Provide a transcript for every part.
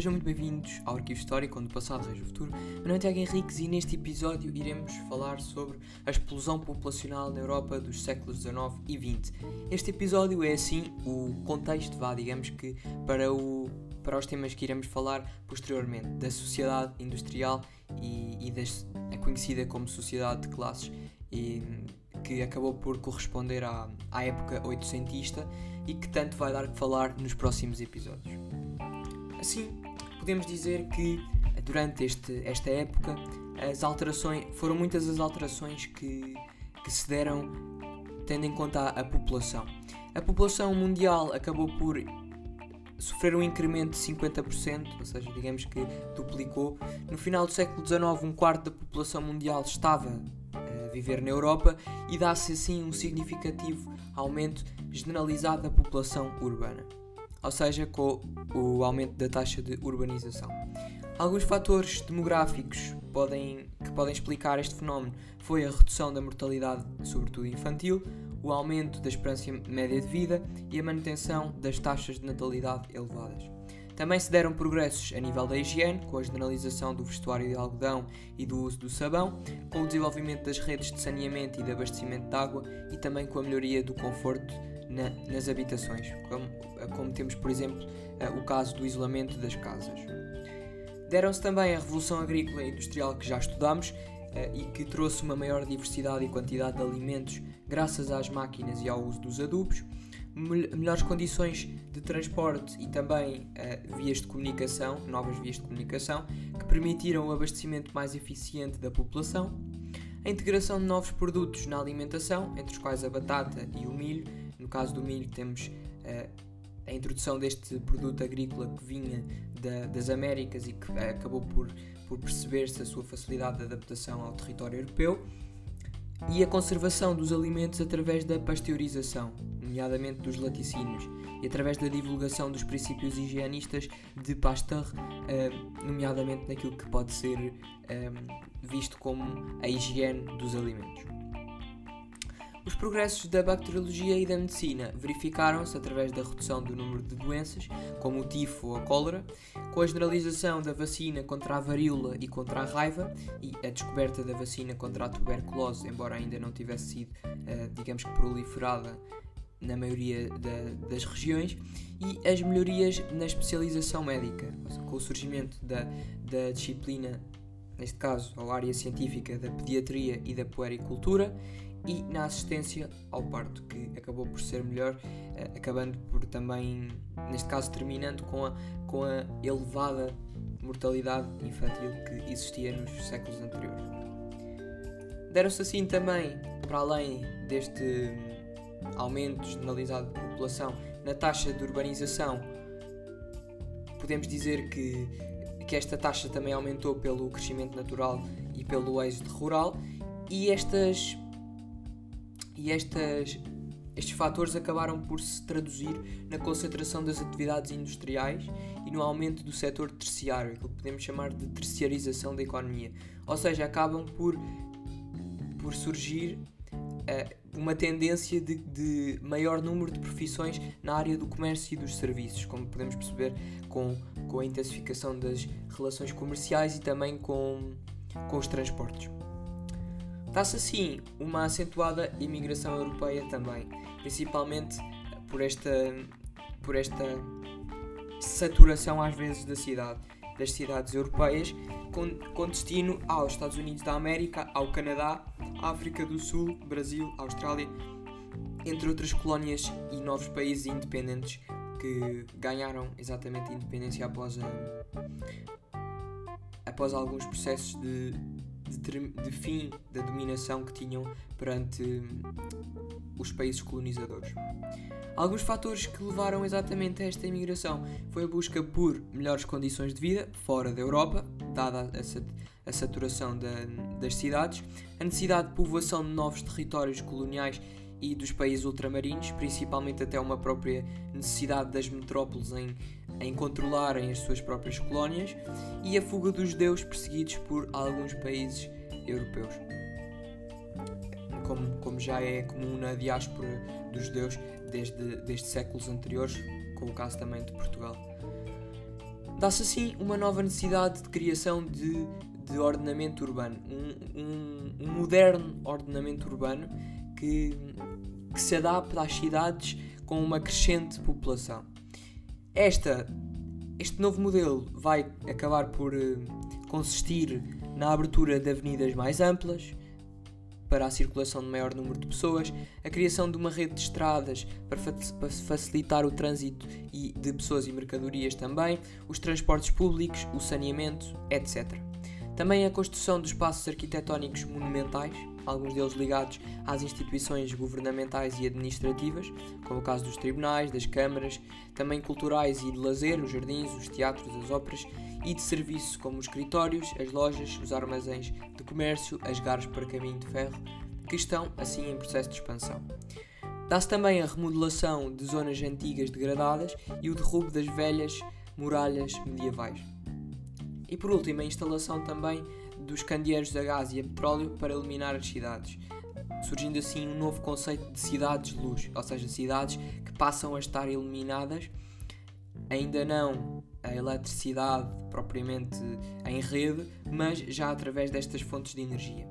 sejam muito bem-vindos ao Arquivo Histórico, onde o passado rege o futuro. Meu nome é Tiago Henriques e neste episódio iremos falar sobre a explosão populacional na Europa dos séculos XIX e XX. Este episódio é, assim, o contexto, vá, digamos que, para, o, para os temas que iremos falar posteriormente, da sociedade industrial e, e das, a conhecida como sociedade de classes, e, que acabou por corresponder à, à época oitocentista e que tanto vai dar que falar nos próximos episódios. Assim, podemos dizer que durante este, esta época as alterações foram muitas as alterações que, que se deram tendo em conta a, a população. A população mundial acabou por sofrer um incremento de 50%, ou seja, digamos que duplicou. No final do século XIX, um quarto da população mundial estava a viver na Europa e dá-se assim um significativo aumento generalizado da população urbana ou seja, com o aumento da taxa de urbanização. Alguns fatores demográficos podem, que podem explicar este fenómeno foi a redução da mortalidade, sobretudo infantil, o aumento da esperança média de vida e a manutenção das taxas de natalidade elevadas. Também se deram progressos a nível da higiene, com a generalização do vestuário de algodão e do uso do sabão, com o desenvolvimento das redes de saneamento e de abastecimento de água e também com a melhoria do conforto na, nas habitações, como, como, temos, por exemplo, eh, o caso do isolamento das casas. Deram-se também a Revolução Agrícola e Industrial que já estudamos eh, e que trouxe uma maior diversidade e quantidade de alimentos graças às máquinas e ao uso dos adubos, melhores condições de transporte e também uh, vias de comunicação, novas vias de comunicação, que permitiram o abastecimento mais eficiente da população, a integração de novos produtos na alimentação, entre os quais a batata e o milho, no caso do milho, temos uh, a introdução deste produto agrícola que vinha da, das Américas e que uh, acabou por, por perceber-se a sua facilidade de adaptação ao território europeu. E a conservação dos alimentos através da pasteurização, nomeadamente dos laticínios, e através da divulgação dos princípios higienistas de Pasteur, uh, nomeadamente naquilo que pode ser visto como a higiene dos alimentos. Os progressos da bacteriologia e da medicina verificaram-se através da redução do número de doenças, como o tifo ou a cólera, com a generalização da vacina contra a varíola e contra a raiva e a descoberta da vacina contra a tuberculose, embora ainda não tivesse sido, uh, digamos que, proliferada na maioria da, das regiões, e as melhorias na especialização médica, com o surgimento da, da disciplina, neste caso, a área científica da pediatria e da puericultura e na assistência ao parto, que acabou por ser melhor, eh, acabando por também, neste caso, terminando com a, com a elevada mortalidade infantil que existia nos séculos anteriores. Deram-se assim também, para além deste aumento generalizado de população, na taxa de urbanização, podemos dizer que, que esta taxa também aumentou pelo crescimento natural e pelo êxodo rural, e estas e estas, estes fatores acabaram por se traduzir na concentração das atividades industriais e no aumento do setor terciário, que podemos chamar de terciarização da economia. Ou seja, acabam por, por surgir uh, uma tendência de, de, maior número de profissões na área do comércio e dos serviços, como podemos perceber com, com a intensificação das relações comerciais e também com, com os transportes. Dá-se assim uma acentuada imigração europeia também, principalmente por esta, por esta saturação às vezes da cidade, das cidades europeias, com, com destino aos Estados Unidos da América, ao Canadá, África do Sul, Brasil, Austrália, entre outras colónias e novos países independentes que ganharam exatamente a independência após, a, após alguns processos de de, de fim da dominação que tinham perante hum, os países colonizadores. Alguns fatores que levaram exatamente a esta imigração foi a busca por melhores condições de vida fora da Europa, dada a, saturação da, das cidades, a necessidade de povoação de novos territórios coloniais e dos países ultramarinos, principalmente até uma própria necessidade das metrópoles em, em controlarem as suas próprias colónias, e a fuga dos judeus perseguidos por alguns países europeus. Como, como já é comum na diáspora dos judeus desde, desde séculos anteriores, com o caso também de Portugal. Dá-se assim uma nova necessidade de criação de, de ordenamento urbano, um, um, um moderno ordenamento urbano que, que se adapta às cidades com uma crescente população. Esta, este novo modelo vai acabar por uh, consistir na abertura de avenidas mais amplas, para a circulação de maior número de pessoas, a criação de uma rede de estradas para facilitar o trânsito de pessoas e mercadorias também, os transportes públicos, o saneamento, etc. Também a construção de espaços arquitetónicos monumentais, alguns deles ligados às instituições governamentais e administrativas, como o caso dos tribunais, das câmaras, também culturais e de lazer, os jardins, os teatros, as óperas, e de serviço, como os escritórios, as lojas, os armazéns de comércio, as garras para caminho de ferro, que estão assim em processo de expansão. Dá-se também a remodelação de zonas antigas degradadas e o derrubo das velhas muralhas medievais. E por último, a instalação também dos candeeiros a gás e a petróleo para iluminar as cidades, surgindo assim um novo conceito de cidades de luz, ou seja, cidades que passam a estar iluminadas, ainda não a eletricidade propriamente em rede, mas já através destas fontes de energia.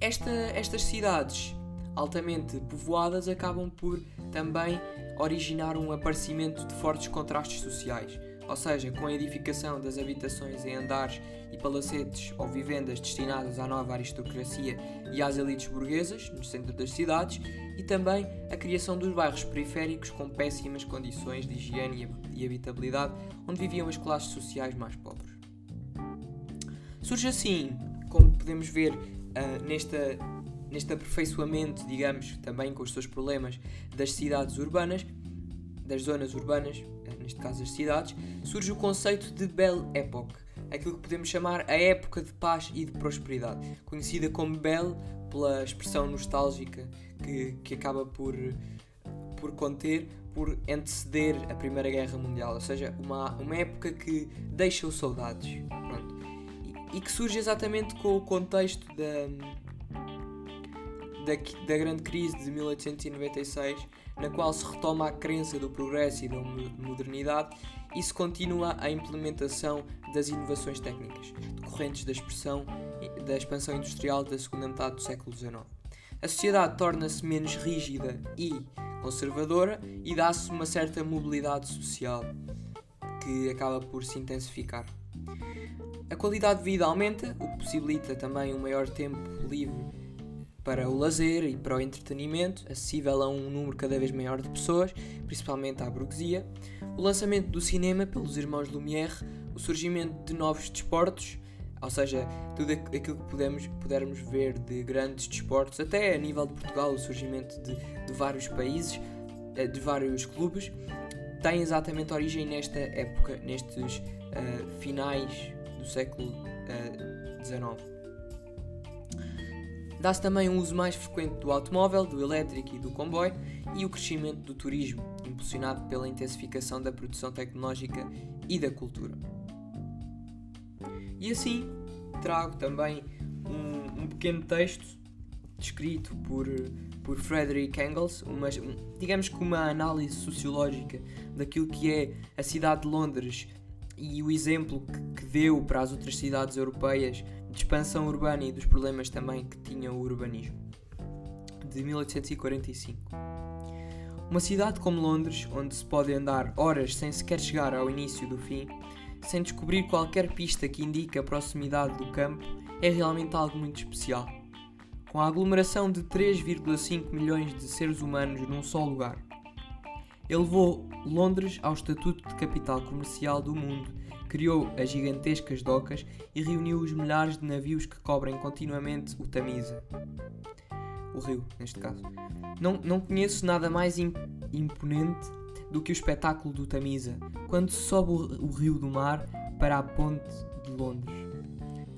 Esta, estas cidades altamente povoadas acabam por também originar um aparecimento de fortes contrastes sociais, ou seja, com a edificação das habitações em andares e palacetes ou vivendas destinadas à nova aristocracia e às elites burguesas no centro das cidades, e também a criação dos bairros periféricos com péssimas condições de higiene e habitabilidade, onde viviam as classes sociais mais pobres. Surge assim, como podemos ver uh, nesta, neste aperfeiçoamento, digamos, também com os seus problemas, das cidades urbanas, das zonas urbanas, neste caso as cidades, surge o conceito de Belle Époque, aquilo que podemos chamar a época de paz e de prosperidade, conhecida como Belle pela expressão nostálgica que, que acaba por, por conter, por anteceder a Primeira Guerra Mundial, ou seja, uma, uma época que deixa saudades. Pronto. E, e que surge exatamente com o contexto da, da, da grande crise de 1896 na qual se retoma a crença do progresso e da modernidade e se continua a implementação das inovações técnicas, decorrentes da, da expansão industrial da segunda metade do século XIX. A sociedade torna-se menos rígida e conservadora e dá-se uma certa mobilidade social que acaba por se intensificar. A qualidade de vida aumenta, o que possibilita também um maior tempo livre para o lazer e para o entretenimento, acessível a um número cada vez maior de pessoas, principalmente à burguesia, o lançamento do cinema pelos irmãos Lumière, o surgimento de novos desportos, ou seja, tudo aquilo que podemos, pudermos ver de grandes desportos, até a nível de Portugal, o surgimento de, de vários países, eh, de vários clubes, tem exatamente origem nesta época, nestes uh, finais do século XIX. Uh, eh, Dá-se também um uso mais frequente do automóvel, do elétrico e do comboio e o crescimento do turismo, impulsionado pela intensificação da produção tecnológica e da cultura. E assim trago também um, um pequeno texto descrito por, por Frederick Engels, uma, digamos que uma análise sociológica daquilo que é a cidade de Londres e o exemplo que, que deu para as outras cidades europeias de expansão urbana e dos problemas também que tinha o urbanismo. De 1845. Uma cidade como Londres, onde se pode andar horas sem sequer chegar ao início do fim, sem descobrir qualquer pista que indique a proximidade do campo, é realmente algo muito especial. Com a aglomeração de 3,5 milhões de seres humanos num só lugar. Ele levou Londres ao estatuto de capital comercial do mundo criou as gigantescas docas e reuniu os milhares de navios que cobrem continuamente o Tamisa. O rio, neste caso. Não, não conheço nada mais imponente do que o espetáculo do Tamisa, quando sobe o rio do mar para a ponte de Londres.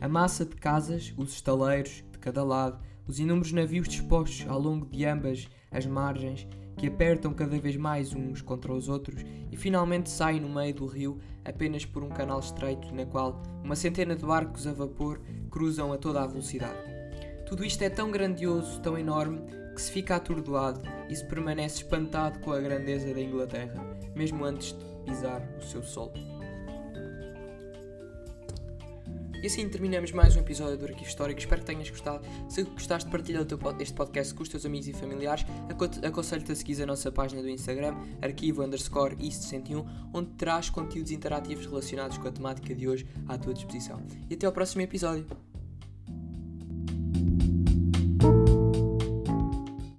A massa de casas, os estaleiros de cada lado, os inúmeros navios dispostos ao longo de ambas as margens que apertam cada vez mais uns contra os outros e finalmente saem no meio do rio apenas por um canal estreito na qual uma centena de barcos a vapor cruzam a toda a velocidade. Tudo isto é tão grandioso, tão enorme, que se fica atordoado e se permanece espantado com a grandeza da Inglaterra, mesmo antes de pisar o seu solo. E assim terminamos mais um episódio do Arquivo Histórico. Espero que tenhas gostado. Se gostaste, partilha este podcast com os teus amigos e familiares. Aconselho-te a seguir a nossa página do Instagram, arquivo underscore east101, onde terás conteúdos interativos relacionados com a temática de hoje à tua disposição. E até ao próximo episódio.